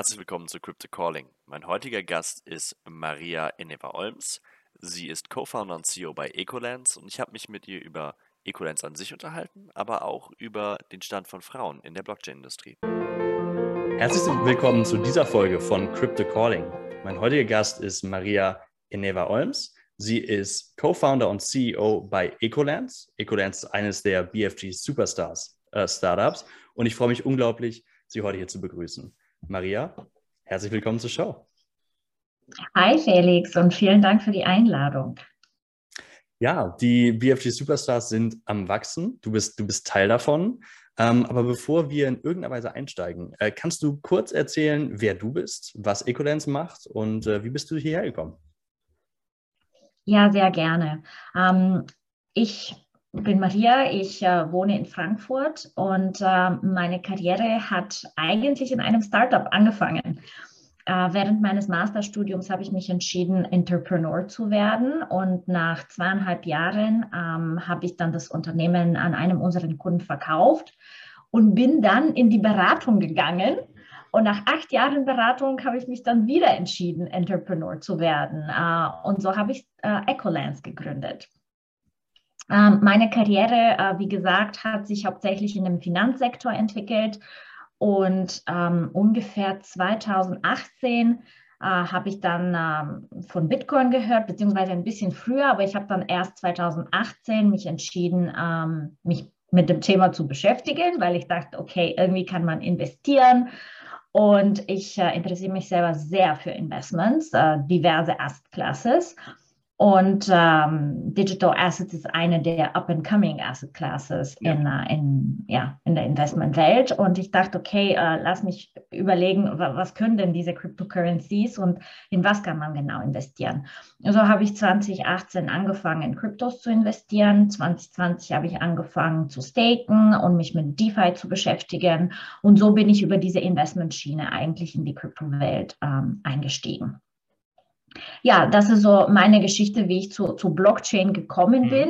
Herzlich willkommen zu Crypto Calling. Mein heutiger Gast ist Maria Eneva Olms. Sie ist Co-Founder und CEO bei Ecolens und ich habe mich mit ihr über Ecolens an sich unterhalten, aber auch über den Stand von Frauen in der Blockchain-Industrie. Herzlich willkommen zu dieser Folge von Crypto Calling. Mein heutiger Gast ist Maria Eneva Olms. Sie ist Co-Founder und CEO bei Ecolens. Ecolens ist eines der BFG Superstars äh, Startups und ich freue mich unglaublich, Sie heute hier zu begrüßen. Maria, herzlich willkommen zur Show. Hi Felix und vielen Dank für die Einladung. Ja, die BFG Superstars sind am Wachsen. Du bist, du bist Teil davon. Ähm, aber bevor wir in irgendeiner Weise einsteigen, äh, kannst du kurz erzählen, wer du bist, was Ecolens macht und äh, wie bist du hierher gekommen? Ja, sehr gerne. Ähm, ich bin Maria, ich äh, wohne in Frankfurt und äh, meine Karriere hat eigentlich in einem Startup angefangen. Äh, während meines Masterstudiums habe ich mich entschieden, Entrepreneur zu werden und nach zweieinhalb Jahren ähm, habe ich dann das Unternehmen an einem unserer Kunden verkauft und bin dann in die Beratung gegangen. Und nach acht Jahren Beratung habe ich mich dann wieder entschieden, Entrepreneur zu werden. Äh, und so habe ich äh, Ecolance gegründet. Ähm, meine Karriere, äh, wie gesagt, hat sich hauptsächlich in dem Finanzsektor entwickelt und ähm, ungefähr 2018 äh, habe ich dann ähm, von Bitcoin gehört, beziehungsweise ein bisschen früher, aber ich habe dann erst 2018 mich entschieden, mich mit dem Thema zu beschäftigen, weil ich dachte, okay, irgendwie kann man investieren. Und ich äh, interessiere mich selber sehr für Investments, diverse Asset Classes. Und ähm, Digital Assets ist eine der up-and-coming Asset Classes ja. in, uh, in, ja, in der Investmentwelt. Und ich dachte, okay, äh, lass mich überlegen, was können denn diese Cryptocurrencies und in was kann man genau investieren. So habe ich 2018 angefangen, in Kryptos zu investieren. 2020 habe ich angefangen zu staken und mich mit DeFi zu beschäftigen. Und so bin ich über diese Investmentschiene eigentlich in die Kryptowelt ähm, eingestiegen ja, das ist so meine Geschichte, wie ich zu, zu Blockchain gekommen mhm. bin.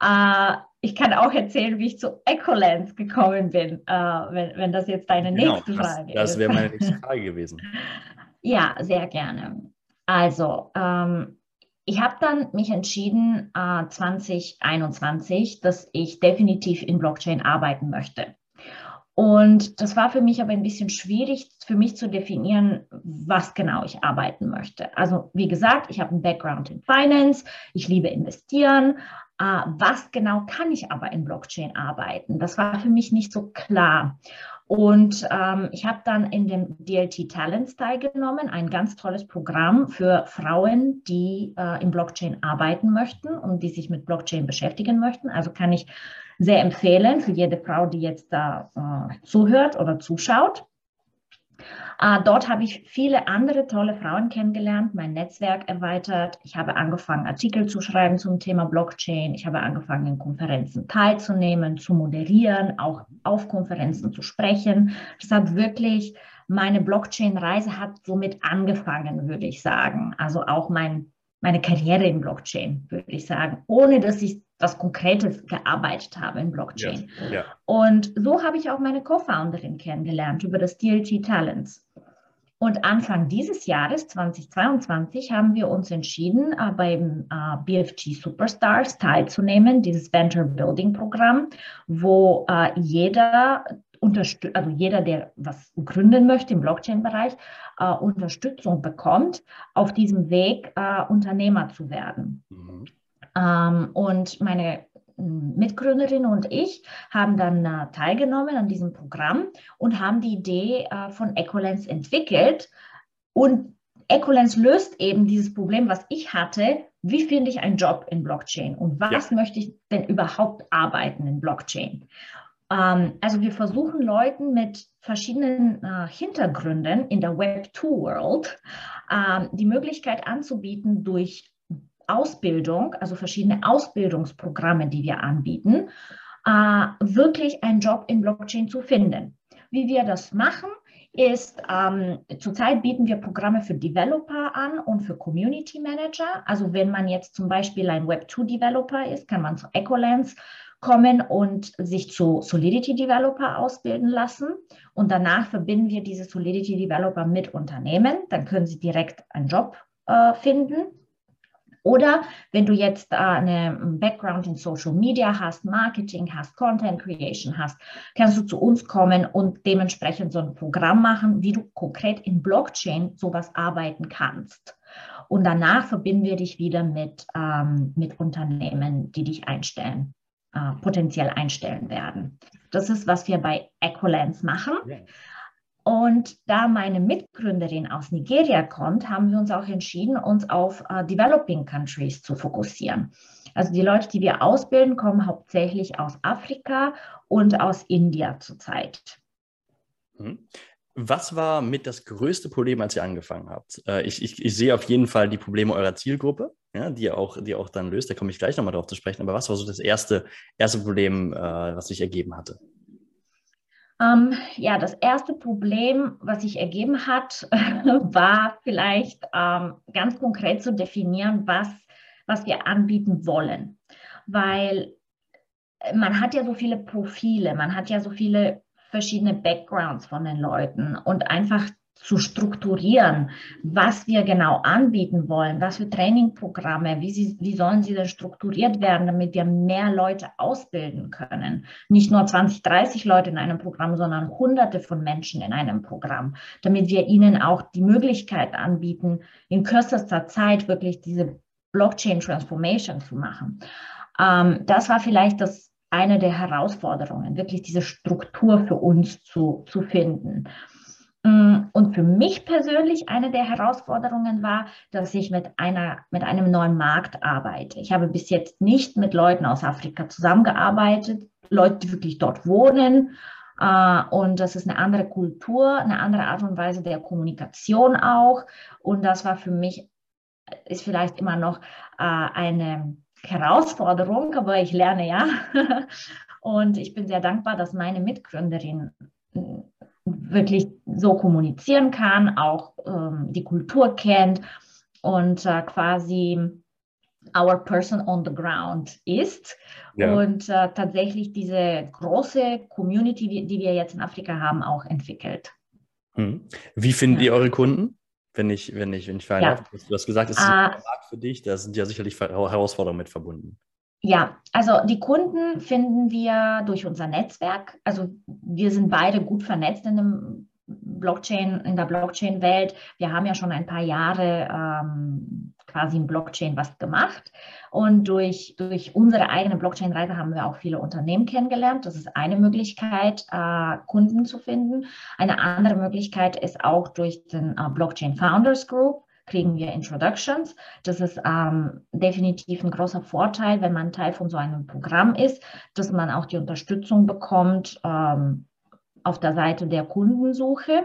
Äh, ich kann auch erzählen, wie ich zu Ecolens gekommen bin, äh, wenn, wenn das jetzt deine genau, nächste Frage das, ist. Das wäre meine nächste Frage gewesen. ja, sehr gerne. Also, ähm, ich habe dann mich entschieden, äh, 2021, dass ich definitiv in Blockchain arbeiten möchte. Und das war für mich aber ein bisschen schwierig, für mich zu definieren, was genau ich arbeiten möchte. Also wie gesagt, ich habe einen Background in Finance, ich liebe investieren. Äh, was genau kann ich aber in Blockchain arbeiten? Das war für mich nicht so klar. Und ähm, ich habe dann in dem DLT Talents teilgenommen, ein ganz tolles Programm für Frauen, die äh, in Blockchain arbeiten möchten und die sich mit Blockchain beschäftigen möchten. Also kann ich sehr empfehlen für jede Frau, die jetzt da äh, zuhört oder zuschaut. Äh, dort habe ich viele andere tolle Frauen kennengelernt, mein Netzwerk erweitert. Ich habe angefangen, Artikel zu schreiben zum Thema Blockchain. Ich habe angefangen, in Konferenzen teilzunehmen, zu moderieren, auch auf Konferenzen zu sprechen. Das hat wirklich, meine Blockchain-Reise hat somit angefangen, würde ich sagen. Also auch mein, meine Karriere in Blockchain, würde ich sagen, ohne dass ich was Konkretes gearbeitet habe in Blockchain. Ja, ja. Und so habe ich auch meine Co-Founderin kennengelernt über das DLT Talents. Und Anfang dieses Jahres, 2022, haben wir uns entschieden, äh, beim äh, BFG Superstars teilzunehmen, dieses Venture Building Programm, wo äh, jeder also jeder, der was gründen möchte im Blockchain-Bereich, äh, Unterstützung bekommt, auf diesem Weg äh, Unternehmer zu werden. Mhm. Ähm, und meine Mitgründerin und ich haben dann äh, teilgenommen an diesem Programm und haben die Idee äh, von Ecolens entwickelt. Und Ecolens löst eben dieses Problem, was ich hatte. Wie finde ich einen Job in Blockchain und was ja. möchte ich denn überhaupt arbeiten in Blockchain? Ähm, also wir versuchen Leuten mit verschiedenen äh, Hintergründen in der Web2-World ähm, die Möglichkeit anzubieten, durch Ausbildung, also verschiedene Ausbildungsprogramme, die wir anbieten, äh, wirklich einen Job in Blockchain zu finden. Wie wir das machen, ist, ähm, zurzeit bieten wir Programme für Developer an und für Community Manager. Also wenn man jetzt zum Beispiel ein Web2-Developer ist, kann man zu Ecolens kommen und sich zu Solidity Developer ausbilden lassen. Und danach verbinden wir diese Solidity Developer mit Unternehmen. Dann können sie direkt einen Job äh, finden. Oder wenn du jetzt äh, einen Background in Social Media hast, Marketing hast, Content Creation hast, kannst du zu uns kommen und dementsprechend so ein Programm machen, wie du konkret in Blockchain sowas arbeiten kannst. Und danach verbinden wir dich wieder mit, ähm, mit Unternehmen, die dich einstellen, äh, potenziell einstellen werden. Das ist, was wir bei Ecolens machen. Und da meine Mitgründerin aus Nigeria kommt, haben wir uns auch entschieden, uns auf uh, Developing Countries zu fokussieren. Also die Leute, die wir ausbilden, kommen hauptsächlich aus Afrika und aus India zurzeit. Mhm. Was war mit das größte Problem, als ihr angefangen habt? Äh, ich, ich, ich, sehe auf jeden Fall die Probleme eurer Zielgruppe, ja, die, ihr auch, die auch dann löst. Da komme ich gleich nochmal drauf zu sprechen. Aber was war so das erste, erste Problem, äh, was sich ergeben hatte? Ähm, ja, das erste Problem, was sich ergeben hat, war vielleicht ähm, ganz konkret zu definieren, was, was wir anbieten wollen. Weil man hat ja so viele Profile, man hat ja so viele verschiedene Backgrounds von den Leuten und einfach zu strukturieren, was wir genau anbieten wollen, was für Trainingprogramme, wie, sie, wie sollen sie denn strukturiert werden, damit wir mehr Leute ausbilden können. Nicht nur 20, 30 Leute in einem Programm, sondern hunderte von Menschen in einem Programm, damit wir ihnen auch die Möglichkeit anbieten, in kürzester Zeit wirklich diese Blockchain Transformation zu machen. Ähm, das war vielleicht das eine der Herausforderungen, wirklich diese Struktur für uns zu, zu finden. Mm, und für mich persönlich eine der Herausforderungen war, dass ich mit, einer, mit einem neuen Markt arbeite. Ich habe bis jetzt nicht mit Leuten aus Afrika zusammengearbeitet, Leute, die wirklich dort wohnen. Äh, und das ist eine andere Kultur, eine andere Art und Weise der Kommunikation auch. Und das war für mich, ist vielleicht immer noch äh, eine Herausforderung, aber ich lerne ja. Und ich bin sehr dankbar, dass meine Mitgründerin wirklich so kommunizieren kann, auch ähm, die Kultur kennt und äh, quasi our person on the ground ist ja. und äh, tatsächlich diese große Community, die, wir jetzt in Afrika haben, auch entwickelt. Hm. Wie finden ja. ihr eure Kunden? wenn ich, wenn ich, wenn ich ja. Du hast gesagt, es ist ein Markt ah. für dich, da sind ja sicherlich Herausforderungen mit verbunden. Ja, also die Kunden finden wir durch unser Netzwerk. Also wir sind beide gut vernetzt in dem Blockchain, in der Blockchain-Welt. Wir haben ja schon ein paar Jahre ähm, quasi in Blockchain was gemacht. Und durch, durch unsere eigene Blockchain-Reise haben wir auch viele Unternehmen kennengelernt. Das ist eine Möglichkeit, äh, Kunden zu finden. Eine andere Möglichkeit ist auch durch den äh, Blockchain Founders Group kriegen wir Introductions. Das ist ähm, definitiv ein großer Vorteil, wenn man Teil von so einem Programm ist, dass man auch die Unterstützung bekommt ähm, auf der Seite der Kundensuche.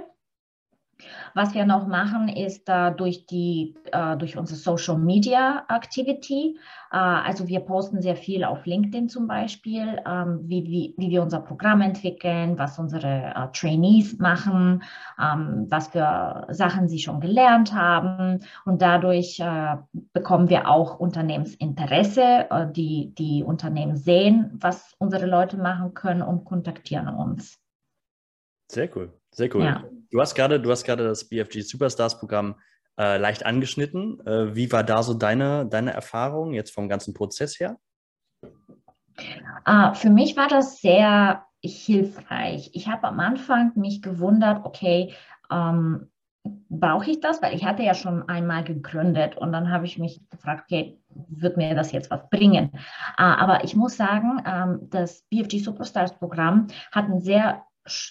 Was wir noch machen, ist äh, durch, die, äh, durch unsere Social Media Activity. Äh, also wir posten sehr viel auf LinkedIn zum Beispiel, ähm, wie, wie, wie wir unser Programm entwickeln, was unsere äh, Trainees machen, ähm, was für Sachen sie schon gelernt haben. Und dadurch äh, bekommen wir auch Unternehmensinteresse. Äh, die, die Unternehmen sehen, was unsere Leute machen können und kontaktieren uns. Sehr cool, sehr cool. Ja. Du hast gerade, du hast gerade das BFG Superstars Programm äh, leicht angeschnitten. Äh, wie war da so deine, deine Erfahrung jetzt vom ganzen Prozess her? Uh, für mich war das sehr hilfreich. Ich habe am Anfang mich gewundert, okay, ähm, brauche ich das? Weil ich hatte ja schon einmal gegründet und dann habe ich mich gefragt, okay, wird mir das jetzt was bringen? Uh, aber ich muss sagen, ähm, das BFG Superstars Programm hat ein sehr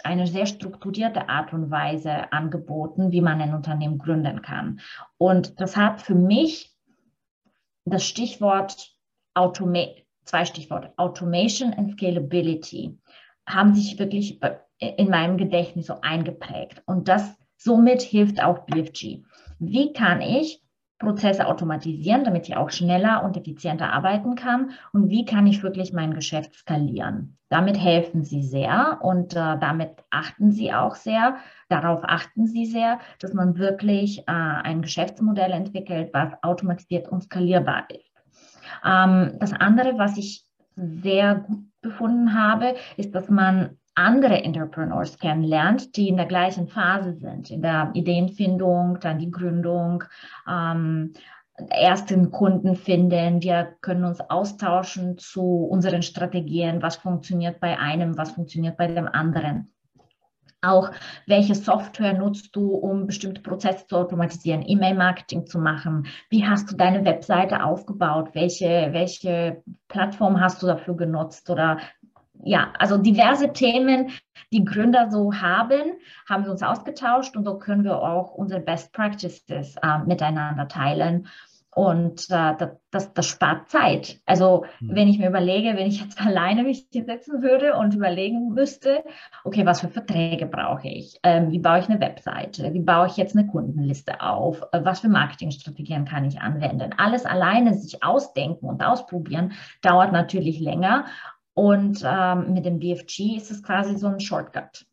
eine sehr strukturierte Art und Weise angeboten, wie man ein Unternehmen gründen kann. Und das hat für mich das Stichwort Automa zwei Stichworte, Automation and Scalability, haben sich wirklich in meinem Gedächtnis so eingeprägt. Und das somit hilft auch BFG. Wie kann ich Prozesse automatisieren, damit ich auch schneller und effizienter arbeiten kann? Und wie kann ich wirklich mein Geschäft skalieren? Damit helfen sie sehr und äh, damit achten sie auch sehr, darauf achten sie sehr, dass man wirklich äh, ein Geschäftsmodell entwickelt, was automatisiert und skalierbar ist. Ähm, das andere, was ich sehr gut befunden habe, ist, dass man andere Entrepreneurs kennenlernt, die in der gleichen Phase sind, in der Ideenfindung, dann die Gründung, ähm, ersten Kunden finden. Wir können uns austauschen zu unseren Strategien, was funktioniert bei einem, was funktioniert bei dem anderen. Auch welche Software nutzt du, um bestimmte Prozesse zu automatisieren, E-Mail-Marketing zu machen? Wie hast du deine Webseite aufgebaut? Welche, welche Plattform hast du dafür genutzt? Oder ja, also diverse Themen, die Gründer so haben, haben wir uns ausgetauscht und so können wir auch unsere Best Practices äh, miteinander teilen. Und äh, das, das spart Zeit. Also mhm. wenn ich mir überlege, wenn ich jetzt alleine mich hinsetzen würde und überlegen müsste, okay, was für Verträge brauche ich? Ähm, wie baue ich eine Webseite? Wie baue ich jetzt eine Kundenliste auf? Äh, was für Marketingstrategien kann ich anwenden? Alles alleine sich ausdenken und ausprobieren, dauert natürlich länger. Und ähm, mit dem BFG ist es quasi so ein Shortcut.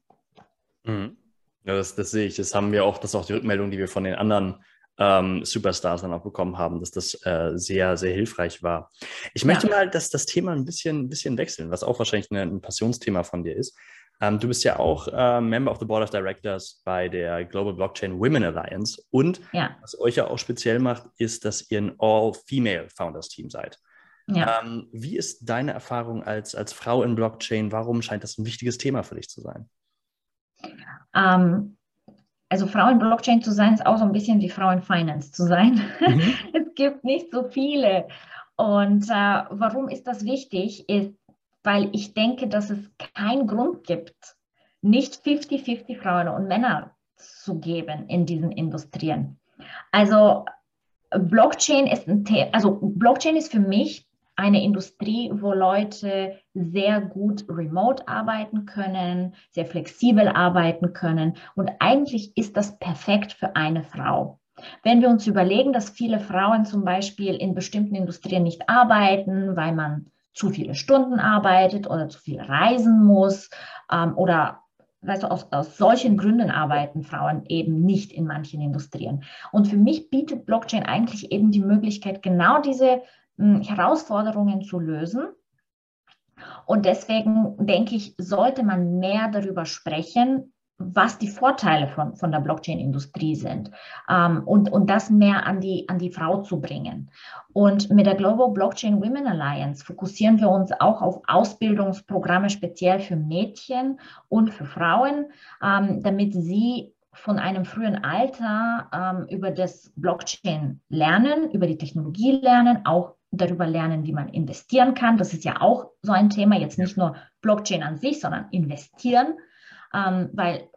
Mhm. Ja, das, das sehe ich. Das haben wir auch, das ist auch die Rückmeldung, die wir von den anderen ähm, Superstars dann auch bekommen haben, dass das äh, sehr, sehr hilfreich war. Ich möchte ja. mal das, das Thema ein bisschen, ein bisschen wechseln, was auch wahrscheinlich eine, ein Passionsthema von dir ist. Ähm, du bist ja auch äh, Member of the Board of Directors bei der Global Blockchain Women Alliance. Und ja. was euch ja auch speziell macht, ist, dass ihr ein All-Female Founders Team seid. Ja. Ähm, wie ist deine Erfahrung als, als Frau in Blockchain? Warum scheint das ein wichtiges Thema für dich zu sein? Ähm, also Frau in Blockchain zu sein, ist auch so ein bisschen wie Frau in Finance zu sein. Mhm. es gibt nicht so viele. Und äh, warum ist das wichtig? Ist, weil ich denke, dass es keinen Grund gibt, nicht 50-50 Frauen und Männer zu geben in diesen Industrien. Also Blockchain ist ein Thema, also Blockchain ist für mich eine Industrie, wo Leute sehr gut remote arbeiten können, sehr flexibel arbeiten können. Und eigentlich ist das perfekt für eine Frau. Wenn wir uns überlegen, dass viele Frauen zum Beispiel in bestimmten Industrien nicht arbeiten, weil man zu viele Stunden arbeitet oder zu viel reisen muss ähm, oder weißt du, aus, aus solchen Gründen arbeiten Frauen eben nicht in manchen Industrien. Und für mich bietet Blockchain eigentlich eben die Möglichkeit, genau diese Herausforderungen zu lösen. Und deswegen denke ich, sollte man mehr darüber sprechen, was die Vorteile von, von der Blockchain-Industrie sind ähm, und, und das mehr an die, an die Frau zu bringen. Und mit der Global Blockchain Women Alliance fokussieren wir uns auch auf Ausbildungsprogramme speziell für Mädchen und für Frauen, ähm, damit sie von einem frühen Alter ähm, über das Blockchain lernen, über die Technologie lernen, auch darüber lernen, wie man investieren kann. Das ist ja auch so ein Thema, jetzt nicht nur Blockchain an sich, sondern investieren, ähm, weil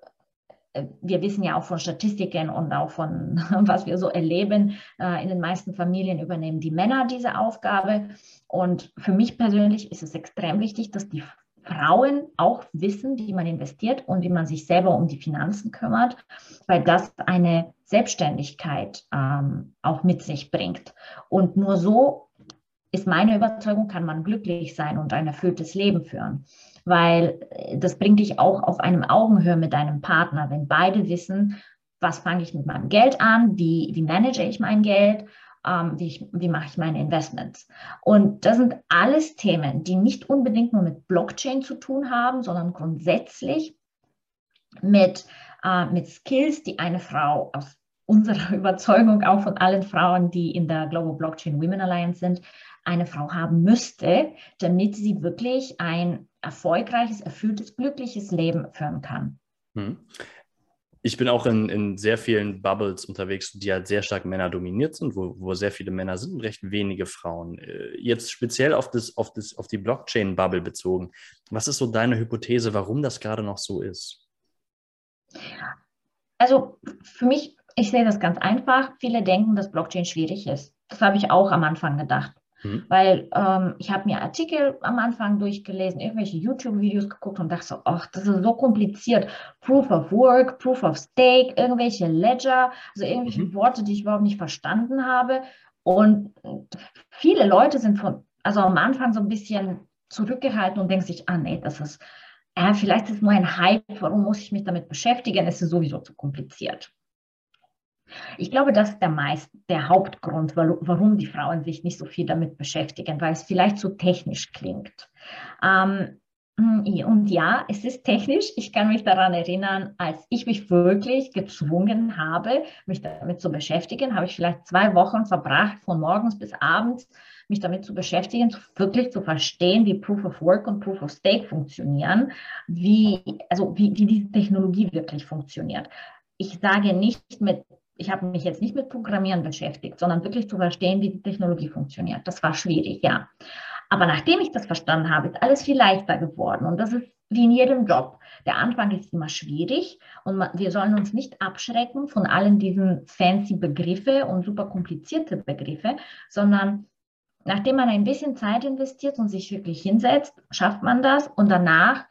äh, wir wissen ja auch von Statistiken und auch von was wir so erleben, äh, in den meisten Familien übernehmen die Männer diese Aufgabe. Und für mich persönlich ist es extrem wichtig, dass die Frauen auch wissen, wie man investiert und wie man sich selber um die Finanzen kümmert, weil das eine Selbstständigkeit ähm, auch mit sich bringt. Und nur so ist meine Überzeugung, kann man glücklich sein und ein erfülltes Leben führen. Weil äh, das bringt dich auch auf einem Augenhöhe mit deinem Partner, wenn beide wissen, was fange ich mit meinem Geld an, wie, wie manage ich mein Geld, ähm, wie, ich, wie mache ich meine Investments. Und das sind alles Themen, die nicht unbedingt nur mit Blockchain zu tun haben, sondern grundsätzlich mit, äh, mit Skills, die eine Frau aus unserer Überzeugung, auch von allen Frauen, die in der Global Blockchain Women Alliance sind, eine Frau haben müsste, damit sie wirklich ein erfolgreiches, erfülltes, glückliches Leben führen kann. Hm. Ich bin auch in, in sehr vielen Bubbles unterwegs, die halt sehr stark Männer dominiert sind, wo, wo sehr viele Männer sind und recht wenige Frauen. Äh, jetzt speziell auf, das, auf, das, auf die Blockchain-Bubble bezogen. Was ist so deine Hypothese, warum das gerade noch so ist? Also für mich, ich sehe das ganz einfach. Viele denken, dass Blockchain schwierig ist. Das habe ich auch am Anfang gedacht. Mhm. Weil ähm, ich habe mir Artikel am Anfang durchgelesen, irgendwelche YouTube-Videos geguckt und dachte so, ach, das ist so kompliziert. Proof of Work, Proof of Stake, irgendwelche Ledger, also irgendwelche mhm. Worte, die ich überhaupt nicht verstanden habe. Und viele Leute sind von, also am Anfang so ein bisschen zurückgehalten und denken sich, ah nee, das ist, äh, vielleicht ist es nur ein Hype, warum muss ich mich damit beschäftigen? Es ist sowieso zu kompliziert. Ich glaube, das ist der, meist, der Hauptgrund, warum die Frauen sich nicht so viel damit beschäftigen, weil es vielleicht zu technisch klingt. Ähm, und ja, es ist technisch. Ich kann mich daran erinnern, als ich mich wirklich gezwungen habe, mich damit zu beschäftigen, habe ich vielleicht zwei Wochen verbracht, von morgens bis abends, mich damit zu beschäftigen, wirklich zu verstehen, wie Proof of Work und Proof of Stake funktionieren, wie, also wie, wie diese Technologie wirklich funktioniert. Ich sage nicht mit ich habe mich jetzt nicht mit Programmieren beschäftigt, sondern wirklich zu verstehen, wie die Technologie funktioniert. Das war schwierig, ja. Aber nachdem ich das verstanden habe, ist alles viel leichter geworden. Und das ist wie in jedem Job. Der Anfang ist immer schwierig und wir sollen uns nicht abschrecken von allen diesen fancy Begriffe und super komplizierte Begriffe, sondern nachdem man ein bisschen Zeit investiert und sich wirklich hinsetzt, schafft man das und danach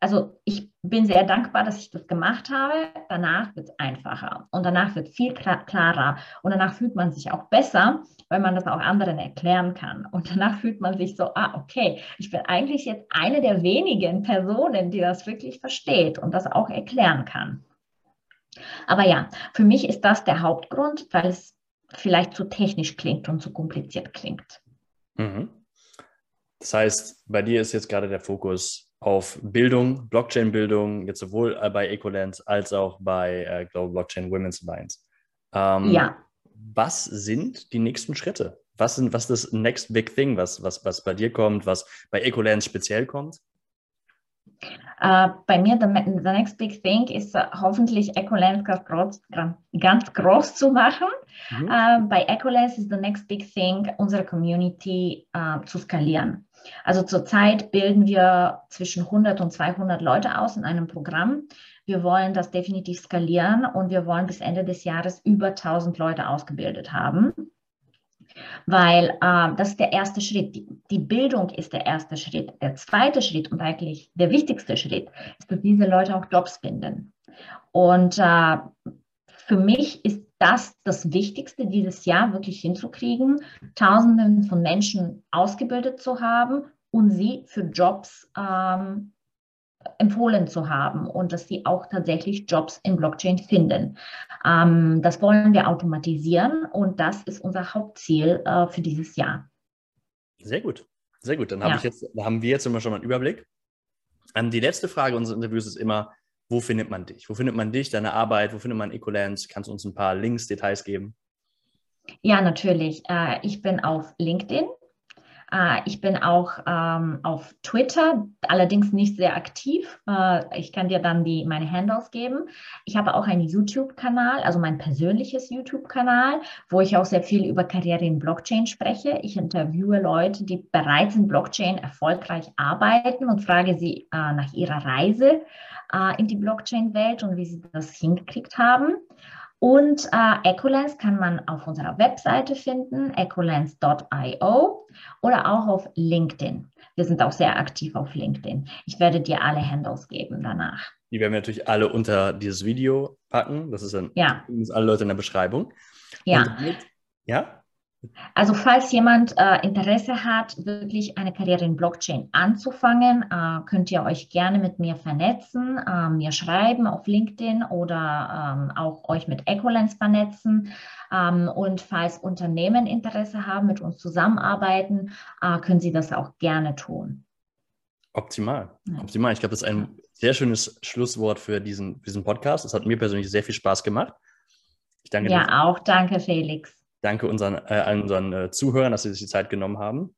also ich bin sehr dankbar, dass ich das gemacht habe. Danach wird es einfacher und danach wird viel klarer und danach fühlt man sich auch besser, weil man das auch anderen erklären kann. Und danach fühlt man sich so, ah, okay, ich bin eigentlich jetzt eine der wenigen Personen, die das wirklich versteht und das auch erklären kann. Aber ja, für mich ist das der Hauptgrund, weil es vielleicht zu technisch klingt und zu kompliziert klingt. Mhm. Das heißt, bei dir ist jetzt gerade der Fokus auf Bildung, Blockchain-Bildung, jetzt sowohl bei Ecolens als auch bei äh, Global Blockchain Women's Alliance. Ähm, ja. Was sind die nächsten Schritte? Was, sind, was ist das Next Big Thing, was, was, was bei dir kommt, was bei Ecolens speziell kommt? Uh, bei mir, the, the, next big thing ist uh, hoffentlich Ecolens ganz groß, ganz groß zu machen. Mhm. Uh, bei Ecolens ist the next big thing, unsere Community zu skalieren. Also zurzeit bilden wir zwischen 100 und 200 Leute aus in einem Programm. Wir wollen das definitiv skalieren und wir wollen bis Ende des Jahres über 1000 Leute ausgebildet haben. Weil äh, das ist der erste Schritt. Die, die, Bildung ist der erste Schritt. Der zweite Schritt und eigentlich der wichtigste Schritt ist, dass diese Leute auch Jobs finden. Und äh, für mich ist das das Wichtigste dieses Jahr wirklich hinzukriegen, Tausenden von Menschen ausgebildet zu haben und sie für Jobs ähm, empfohlen zu haben und dass sie auch tatsächlich Jobs in Blockchain finden. Ähm, das wollen wir automatisieren und das ist unser Hauptziel äh, für dieses Jahr. Sehr gut, sehr gut. Dann ja. hab ich jetzt, haben wir jetzt immer schon mal einen Überblick. Ähm, die letzte Frage unseres Interviews ist immer, wo findet man dich? Wo findet man dich, deine Arbeit? Wo findet man Ecolance? Kannst du uns ein paar Links, Details geben? Ja, natürlich. Äh, ich bin auf LinkedIn. Äh, ich bin auch ähm, auf Twitter, allerdings nicht sehr aktiv. Äh, ich kann dir dann die, meine Handles geben. Ich habe auch einen YouTube-Kanal, also mein persönliches YouTube-Kanal, wo ich auch sehr viel über Karriere in Blockchain spreche. Ich interviewe Leute, die bereits in Blockchain erfolgreich arbeiten und frage sie nach ihrer Reise äh, in die Blockchain-Welt und wie sie das hingekriegt haben. Und äh, Ecolens kann man auf unserer Webseite finden, ecolens.io oder auch auf LinkedIn. Wir sind auch sehr aktiv auf LinkedIn. Ich werde dir alle Handles geben danach. Die werden wir natürlich alle unter dieses Video packen. Das ist dann ja. alle Leute in der Beschreibung. Ja. Damit, ja? Also falls jemand äh, Interesse hat, wirklich eine Karriere in Blockchain anzufangen, äh, könnt ihr euch gerne mit mir vernetzen, äh, mir schreiben auf LinkedIn oder ähm, auch euch mit Ecolens vernetzen. Ähm, und falls Unternehmen Interesse haben, mit uns zusammenarbeiten, äh, können sie das auch gerne tun. Optimal, ja. optimal. Ich glaube, das ist ein sehr schönes Schlusswort für diesen, diesen Podcast. Es hat mir persönlich sehr viel Spaß gemacht. Ich danke dir. Ja, auch danke, Felix. Danke unseren, äh, unseren äh, Zuhörern, dass sie sich die Zeit genommen haben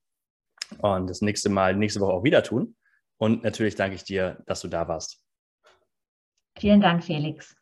und das nächste Mal, nächste Woche auch wieder tun. Und natürlich danke ich dir, dass du da warst. Vielen Dank, Felix.